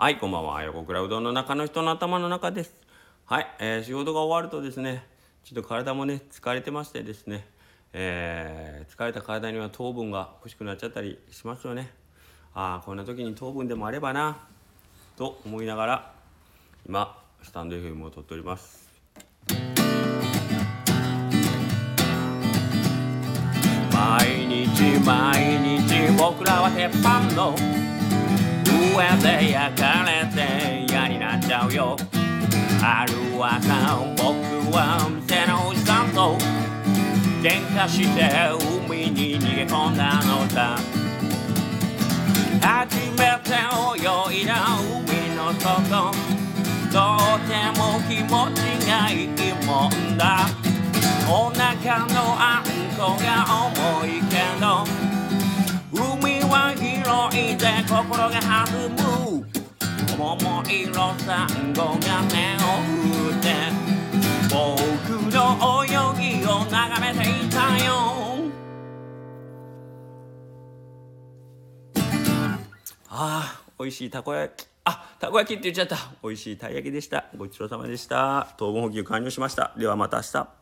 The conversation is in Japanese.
はい、こんばんは。横倉うどんの中の人の頭の中です。はい、えー仕事が終わるとですね、ちょっと体もね、疲れてましてですね、えー疲れた体には糖分が欲しくなっちゃったりしますよね。ああ、こんな時に糖分でもあればな、と思いながら、今、スタンド FM を撮っております。毎日毎日僕らは鉄板の上で焼かれて嫌になっちゃうよある朝僕は店のおじさんと喧嘩して海に逃げ込んだのさ初めて泳いだ海の底とても気持ちがいいもんだ。心が弾む。桃色サンゴが目を振って僕の泳ぎを眺めていたよ。あー美味しいたこ焼き。あたこ焼きって言っちゃった。美味しいたい焼きでした。ごちそうさまでした。糖分補給完了しました。ではまた明日。